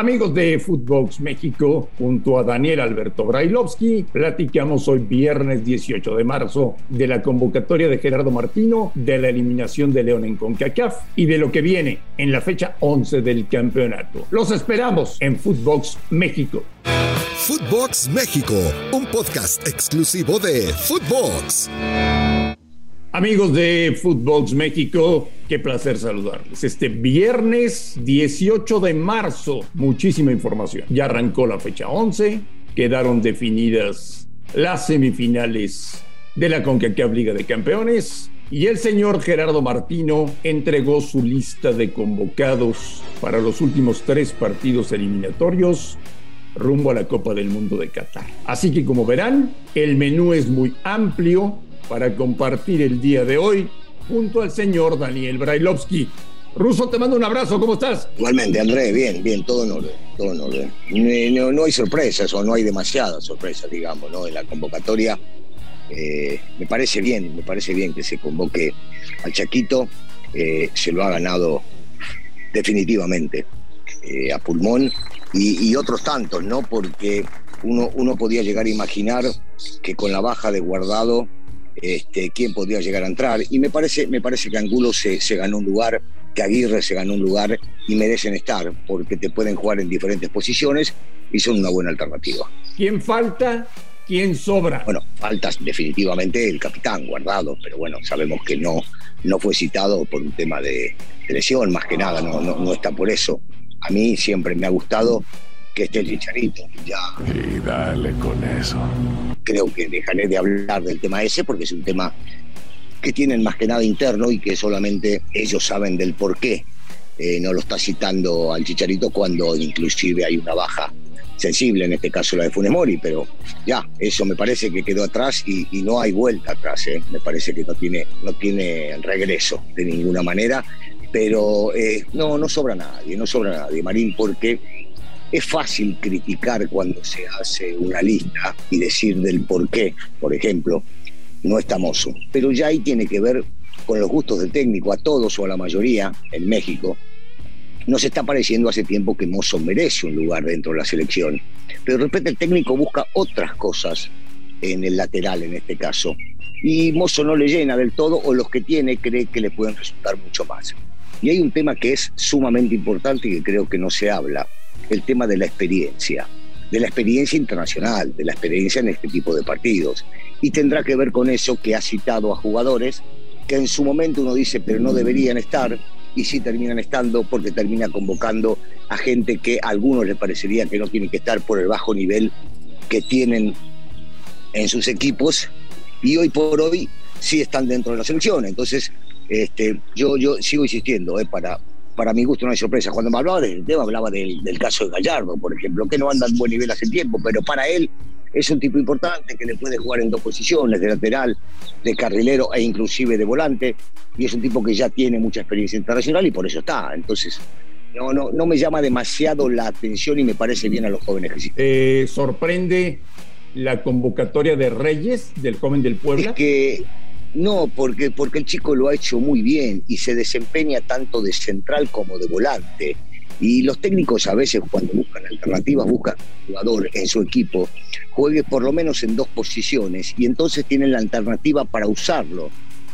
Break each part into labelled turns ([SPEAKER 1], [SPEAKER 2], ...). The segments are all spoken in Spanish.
[SPEAKER 1] Amigos de Footbox México, junto a Daniel Alberto Brailovsky, platicamos hoy viernes 18 de marzo de la convocatoria de Gerardo Martino, de la eliminación de León en CONCACAF y de lo que viene en la fecha 11 del campeonato. Los esperamos en Footbox México.
[SPEAKER 2] Footbox México, un podcast exclusivo de Footbox.
[SPEAKER 1] Amigos de Footbox México, qué placer saludarles. Este viernes 18 de marzo, muchísima información. Ya arrancó la fecha 11, quedaron definidas las semifinales de la CONCACAF Liga de Campeones y el señor Gerardo Martino entregó su lista de convocados para los últimos tres partidos eliminatorios rumbo a la Copa del Mundo de Qatar. Así que como verán, el menú es muy amplio para compartir el día de hoy junto al señor Daniel Brailovsky. Ruso, te mando un abrazo, ¿cómo estás?
[SPEAKER 3] Igualmente, André, bien, bien, todo en orden, todo en. No, hay sorpresas o no hay demasiadas sorpresas, digamos, ¿no? En la convocatoria eh, me parece bien, me parece bien que se convoque al Chaquito, eh, se lo ha ganado definitivamente eh, a pulmón y, y, otros tantos, ¿no? Porque uno, uno podía llegar a imaginar que con la baja de guardado este, quién podría llegar a entrar. Y me parece, me parece que Angulo se, ganó un lugar, que Aguirre se ganó un lugar y merecen estar, porque te pueden jugar en diferentes posiciones y son una buena alternativa.
[SPEAKER 1] ¿Quién falta? ¿Quién sobra?
[SPEAKER 3] Bueno, falta definitivamente el capitán guardado, pero bueno, sabemos que no, no fue citado por un tema de, lesión, más que nada, no, no está por eso. A mí siempre me ha gustado que esté el chicharito. Ya.
[SPEAKER 4] Y dale con eso.
[SPEAKER 3] Creo que dejaré de hablar del tema ese porque es un tema que tienen más que nada interno y que solamente ellos saben del por qué eh, no lo está citando al chicharito cuando inclusive hay una baja sensible, en este caso la de Funemori, pero ya, eso me parece que quedó atrás y, no hay vuelta atrás, ¿eh? me parece que no tiene, no tiene regreso de ninguna manera, pero eh, no, no sobra nadie, no sobra nadie, Marín, porque es fácil criticar cuando se hace una lista y decir del por qué, por ejemplo, no está Mozo. Pero ya ahí tiene que ver con los gustos del técnico, a todos o a la mayoría en México. Nos está pareciendo hace tiempo que Mozo merece un lugar dentro de la selección. Pero de repente el técnico busca otras cosas en el lateral en este caso. Y Mozo no le llena del todo o los que tiene cree que le pueden resultar mucho más. Y hay un tema que es sumamente importante y que creo que no se habla el tema de la experiencia, de la experiencia internacional, de la experiencia en este tipo de partidos. Y tendrá que ver con eso que ha citado a jugadores que en su momento uno dice, pero no deberían estar, y sí terminan estando porque termina convocando a gente que a algunos les parecería que no tienen que estar por el bajo nivel que tienen en sus equipos y hoy por hoy sí están dentro de la selección. Entonces, este, yo, yo sigo insistiendo, eh, para, para mi gusto no hay sorpresa. Cuando me hablaba del tema, hablaba del, caso de Gallardo, por ejemplo, que no anda en buen nivel hace tiempo, pero para él es un tipo importante que le puede jugar en dos posiciones, de lateral, de carrilero e inclusive de volante, y es un tipo que ya tiene mucha experiencia internacional y por eso está. Entonces, no, no, no me llama demasiado la atención y me parece bien a los jóvenes que sí.
[SPEAKER 1] Eh, ¿Sorprende la convocatoria de Reyes, del joven del Puebla?
[SPEAKER 3] Es que no, porque, porque el chico lo ha hecho muy bien y se desempeña tanto de central como de volante. Y los técnicos a veces cuando buscan alternativas buscan un jugador en su equipo juegue por lo menos en dos posiciones y entonces tienen la alternativa para usarlo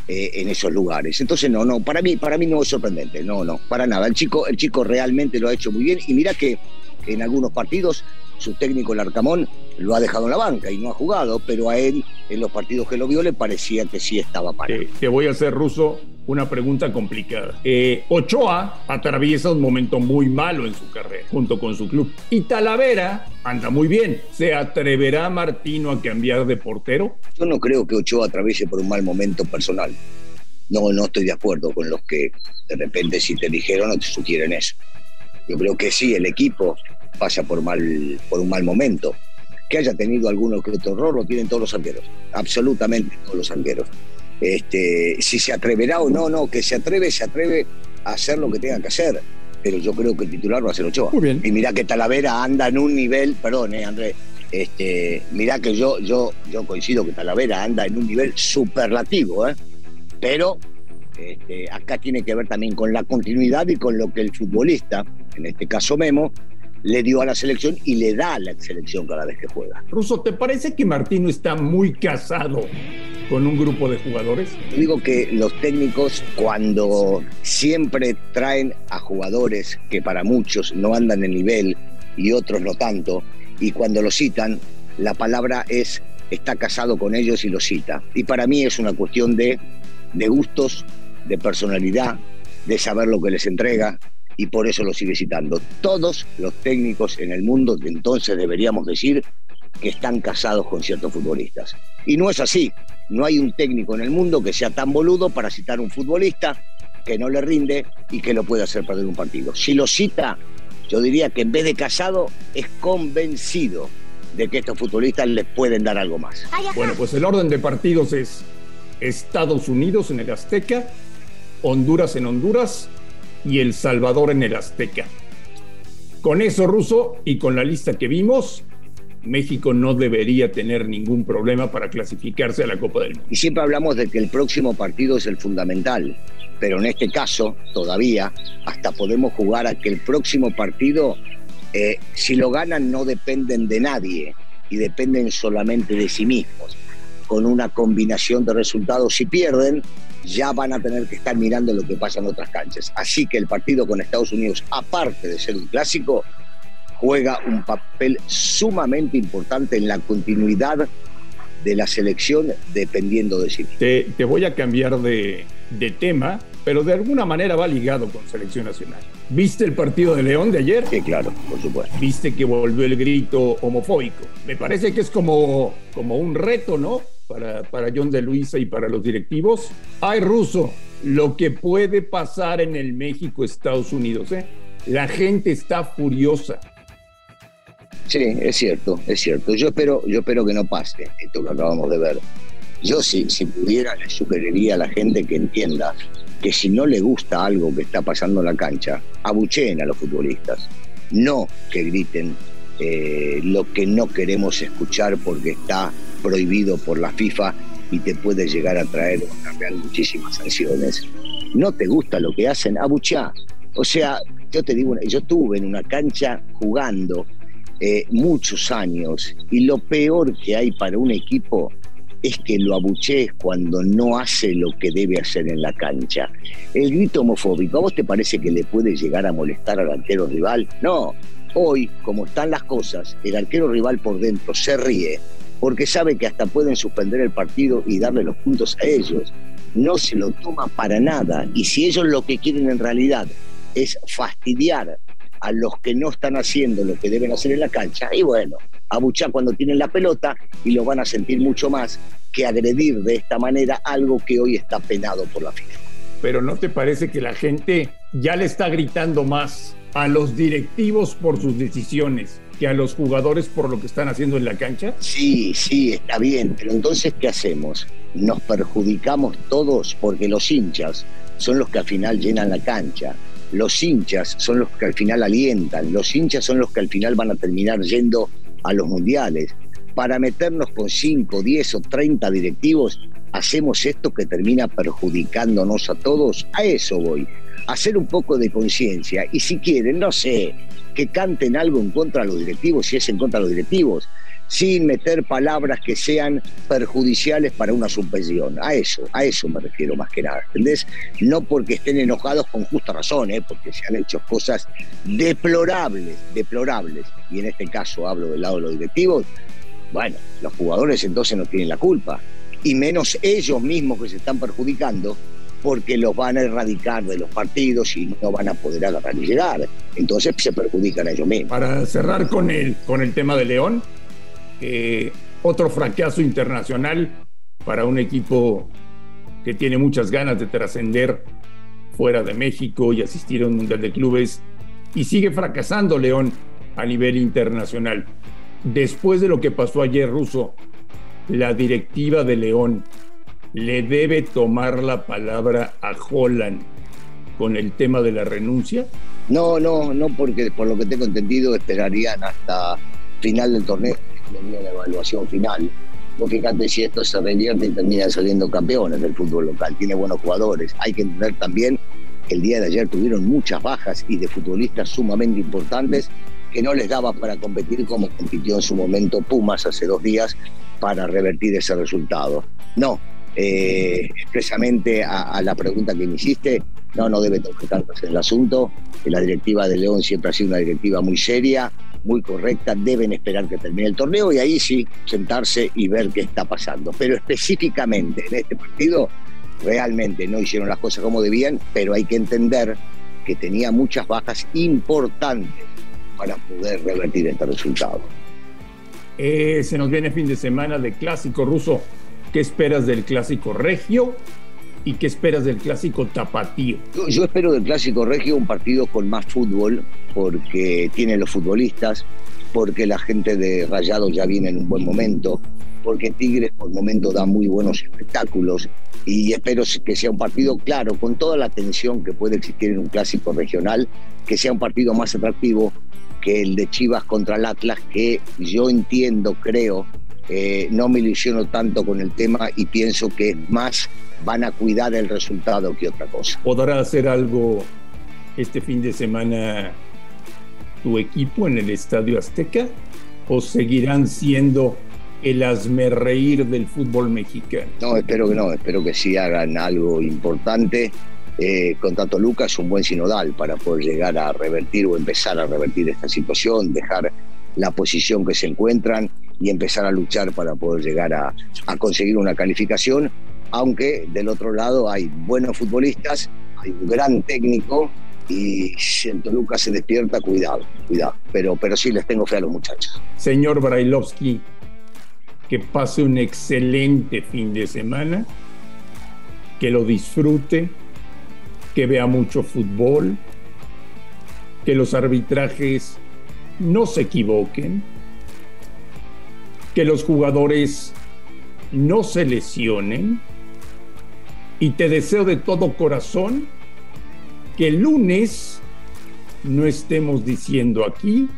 [SPEAKER 3] eh, en esos lugares. Entonces no, no, para mí, para mí no es sorprendente, no, no, para nada. El chico, el chico realmente lo ha hecho muy bien y mira que en algunos partidos su técnico, el Arcamón, lo ha dejado en la banca y no ha jugado, pero a él, en los partidos que lo vio, le parecía que sí estaba para.
[SPEAKER 1] te voy a hacer, Ruso, una pregunta complicada. Eh, Ochoa atraviesa un momento muy malo en su carrera, junto con su club. Y Talavera anda muy bien. ¿Se atreverá Martino a cambiar de portero?
[SPEAKER 3] Yo no creo que Ochoa atraviese por un mal momento personal. No, no estoy de acuerdo con los que de repente si te dijeron o te sugieren eso. Yo creo que sí, el equipo pasa por, mal, por un mal momento. Que haya tenido alguno que otro error lo tienen todos los arqueros, absolutamente todos los arqueros. Este, si se atreverá o no, no, que se atreve, se atreve a hacer lo que tenga que hacer. Pero yo creo que el titular va a ser Ochoa. Y mira que Talavera anda en un nivel, perdón, eh, Andrés, este, mirá que yo, yo, yo coincido que Talavera anda en un nivel superlativo, ¿eh? pero este, acá tiene que ver también con la continuidad y con lo que el futbolista, en este caso Memo, le dio a la selección y le da a la selección cada vez que juega.
[SPEAKER 1] Russo, ¿te parece que Martino está muy casado con un grupo de jugadores?
[SPEAKER 3] Digo que los técnicos cuando siempre traen a jugadores que para muchos no andan en nivel y otros no tanto, y cuando lo citan, la palabra es está casado con ellos y lo cita. Y para mí es una cuestión de, de gustos, de personalidad, de saber lo que les entrega, y por eso lo sigue citando. Todos los técnicos en el mundo entonces deberíamos decir que están casados con ciertos futbolistas. Y no es así. No hay un técnico en el mundo que sea tan boludo para citar a un futbolista que no le rinde y que lo puede hacer perder un partido. Si lo cita, yo diría que en vez de casado es convencido de que estos futbolistas les pueden dar algo más.
[SPEAKER 1] Bueno, pues el orden de partidos es Estados Unidos en el Azteca, Honduras en Honduras y El Salvador en el Azteca. Con eso, Ruso, y con la lista que vimos, México no debería tener ningún problema para clasificarse a la Copa del Mundo.
[SPEAKER 3] Y siempre hablamos de que el próximo partido es el fundamental, pero en este caso, todavía, hasta podemos jugar a que el próximo partido eh, si lo ganan no dependen de nadie y dependen solamente de sí mismos. Con una combinación de resultados, si pierden, ya van a tener que estar mirando lo que pasa en otras canchas. Así que el partido con Estados Unidos, aparte de ser un clásico, juega un papel sumamente importante en la continuidad de la selección dependiendo de sí.
[SPEAKER 1] Te, te voy a cambiar de, de tema, pero de alguna manera va ligado con selección nacional. ¿Viste el partido de León de ayer?
[SPEAKER 3] Sí, claro, por supuesto.
[SPEAKER 1] ¿Viste que volvió el grito homofóbico? Me parece que es como, como un reto, ¿no? Para, para John de Luisa y para los directivos. Ay, ruso, lo que puede pasar en el México-Estados Unidos, ¿eh? La gente está furiosa.
[SPEAKER 3] Sí, es cierto, es cierto. Yo espero, yo espero que no pase esto que acabamos de ver. Yo si, si pudiera le sugeriría a la gente que entienda que si no le gusta algo que está pasando en la cancha, abucheen a los futbolistas. No que griten eh, lo que no queremos escuchar porque está prohibido por la FIFA y te puede llegar a traer muchísimas sanciones. No te gusta lo que hacen, abuchá. O sea, yo te digo, yo estuve en una cancha jugando eh, muchos años y lo peor que hay para un equipo es que lo abuchees cuando no hace lo que debe hacer en la cancha. El grito homofóbico, ¿a vos te parece que le puede llegar a molestar al arquero rival? No, hoy, como están las cosas, el arquero rival por dentro se ríe porque sabe que hasta pueden suspender el partido y darle los puntos a ellos. No se lo toma para nada y si ellos lo que quieren en realidad es fastidiar a los que no están haciendo lo que deben hacer en la cancha, y bueno, abuchar cuando tienen la pelota y lo van a sentir mucho más que agredir de esta manera algo que hoy está penado por la FIFA.
[SPEAKER 1] Pero ¿no te parece que la gente ya le está gritando más a los directivos por sus decisiones que a los jugadores por lo que están haciendo en la cancha?
[SPEAKER 3] Sí, sí, está bien, pero entonces ¿qué hacemos? Nos perjudicamos todos porque los hinchas son los que al final llenan la cancha. Los hinchas son los que al final alientan, los hinchas son los que al final van a terminar yendo a los mundiales. Para meternos con 5, 10 o 30 directivos, hacemos esto que termina perjudicándonos a todos. A eso voy. Hacer un poco de conciencia. Y si quieren, no sé, que canten algo en contra de los directivos, si es en contra de los directivos sin meter palabras que sean perjudiciales para una suspensión. A eso, a eso me refiero más que nada, ¿entendés? No porque estén enojados con justa razón, ¿eh? porque se han hecho cosas deplorables, deplorables. Y en este caso hablo del lado de los directivos. Bueno, los jugadores entonces no tienen la culpa. Y menos ellos mismos que se están perjudicando porque los van a erradicar de los partidos y no van a poder agarrar y llegar. Entonces se perjudican a ellos mismos.
[SPEAKER 1] Para cerrar con el, con el tema de León, eh, otro fracaso internacional para un equipo que tiene muchas ganas de trascender fuera de México y asistir a un Mundial de Clubes y sigue fracasando León a nivel internacional. Después de lo que pasó ayer, Ruso, la directiva de León le debe tomar la palabra a Holland con el tema de la renuncia?
[SPEAKER 3] No, no, no, porque por lo que tengo entendido esperarían hasta final del torneo venía la evaluación final. Vos fíjate si esto se revierte y termina saliendo campeones del fútbol local. Tiene buenos jugadores. Hay que entender también que el día de ayer tuvieron muchas bajas y de futbolistas sumamente importantes que no les daba para competir como compitió en su momento Pumas hace dos días para revertir ese resultado. No, eh, expresamente a, la pregunta que me hiciste, no, no debe tocarse en el asunto. La directiva de León siempre ha sido una directiva muy seria, muy correcta, deben esperar que termine el torneo y ahí sí sentarse y ver qué está pasando. Pero específicamente en este partido realmente no hicieron las cosas como debían, pero hay que entender que tenía muchas bajas importantes para poder revertir este resultado.
[SPEAKER 1] Eh, se nos viene fin de semana de clásico ruso. ¿Qué esperas del clásico regio? ¿Y qué esperas del clásico tapatío?
[SPEAKER 3] Yo, espero del clásico regio un partido con más fútbol, porque tienen los futbolistas, porque la gente de Rayado ya viene en un buen momento, porque Tigres por momento da muy buenos espectáculos y espero que sea un partido claro, con toda la tensión que puede existir en un clásico regional, que sea un partido más atractivo que el de Chivas contra el Atlas, que yo entiendo, creo, eh, no me ilusiono tanto con el tema y pienso que más van a cuidar el resultado que otra cosa.
[SPEAKER 1] ¿Podrá hacer algo este fin de semana tu equipo en el Estadio Azteca? ¿O seguirán siendo el reír del fútbol mexicano?
[SPEAKER 3] No, espero que no, espero que sí hagan algo importante. Eh, con Tato Lucas es un buen sinodal para poder llegar a revertir o empezar a revertir esta situación, dejar la posición que se encuentran y empezar a luchar para poder llegar a, conseguir una calificación, aunque del otro lado hay buenos futbolistas, hay un gran técnico y si en Toluca se despierta, cuidado, cuidado. Pero, pero sí les tengo fe a los muchachos.
[SPEAKER 1] Señor Brailovsky, que pase un excelente fin de semana, que lo disfrute, que vea mucho fútbol, que los arbitrajes no se equivoquen, que los jugadores no se lesionen y te deseo de todo corazón que el lunes no estemos diciendo aquí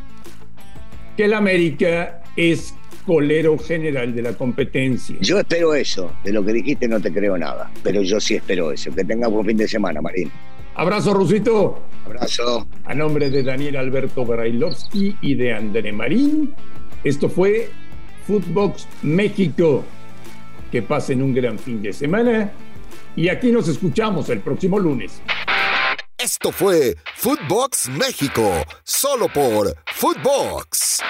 [SPEAKER 1] que el América es colero general de la competencia.
[SPEAKER 3] Yo espero eso. De lo que dijiste no te creo nada, pero yo sí espero eso. Que tenga buen fin de semana, Marín.
[SPEAKER 1] Abrazo, Rusito.
[SPEAKER 3] Abrazo.
[SPEAKER 1] A nombre de Daniel Alberto Brailovsky y de André Marín, esto fue Footbox México. Que pasen un gran fin de semana y aquí nos escuchamos el próximo lunes.
[SPEAKER 2] Esto fue Footbox México, solo por Footbox.